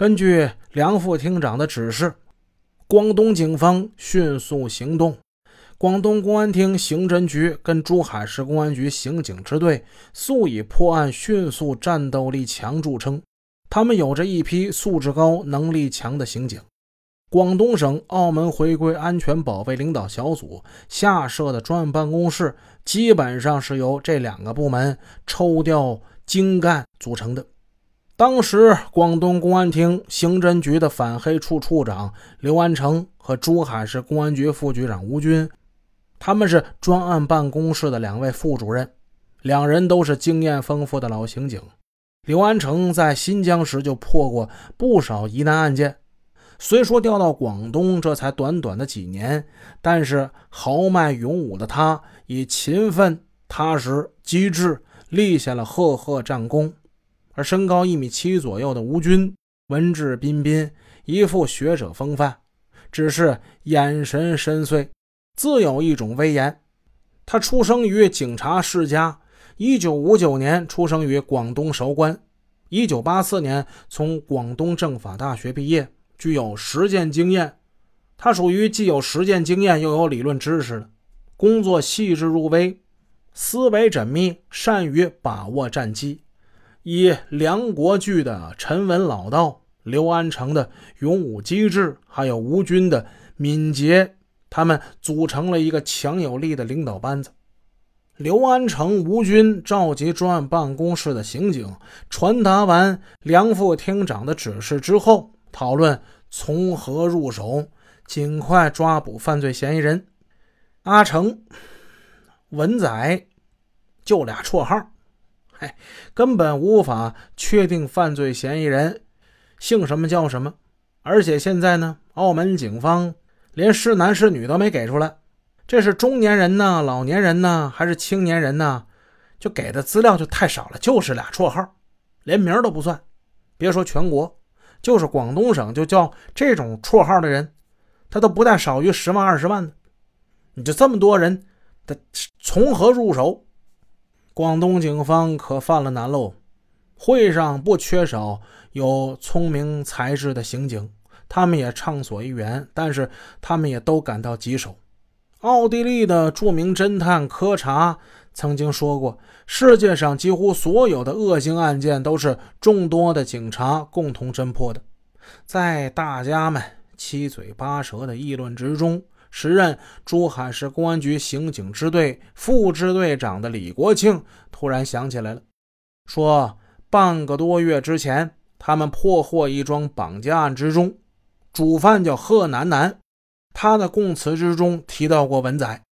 根据梁副厅长的指示，广东警方迅速行动。广东公安厅刑侦局跟珠海市公安局刑警支队素以破案迅速、战斗力强著称。他们有着一批素质高、能力强的刑警。广东省澳门回归安全保卫领导小组下设的专案办公室，基本上是由这两个部门抽调精干组成的。当时，广东公安厅刑侦局的反黑处处长刘安成和珠海市公安局副局长吴军。他们是专案办公室的两位副主任，两人都是经验丰富的老刑警。刘安成在新疆时就破过不少疑难案件，虽说调到广东这才短短的几年，但是豪迈勇武的他以勤奋、踏实、机智立下了赫赫战功。而身高一米七左右的吴军，文质彬彬，一副学者风范，只是眼神深邃。自有一种威严。他出生于警察世家，一九五九年出生于广东韶关，一九八四年从广东政法大学毕业，具有实践经验。他属于既有实践经验又有理论知识的，工作细致入微，思维缜密，善于把握战机。以梁国巨的沉稳老道，刘安成的勇武机智，还有吴军的敏捷。他们组成了一个强有力的领导班子。刘安成、吴军召集专案办公室的刑警，传达完梁副厅长的指示之后，讨论从何入手，尽快抓捕犯罪嫌疑人。阿成、文仔就俩绰号，哎，根本无法确定犯罪嫌疑人姓什么叫什么。而且现在呢，澳门警方。连是男是女都没给出来，这是中年人呢，老年人呢，还是青年人呢？就给的资料就太少了，就是俩绰号，连名都不算。别说全国，就是广东省，就叫这种绰号的人，他都不带少于十万二十万的。你就这么多人，他从何入手？广东警方可犯了难喽。会上不缺少有聪明才智的刑警。他们也畅所欲言，但是他们也都感到棘手。奥地利的著名侦探柯查曾经说过：“世界上几乎所有的恶性案件都是众多的警察共同侦破的。”在大家们七嘴八舌的议论之中，时任珠海市公安局刑警支队副支队长的李国庆突然想起来了，说：“半个多月之前，他们破获一桩绑架案之中。”主犯叫贺楠楠，他的供词之中提到过文仔。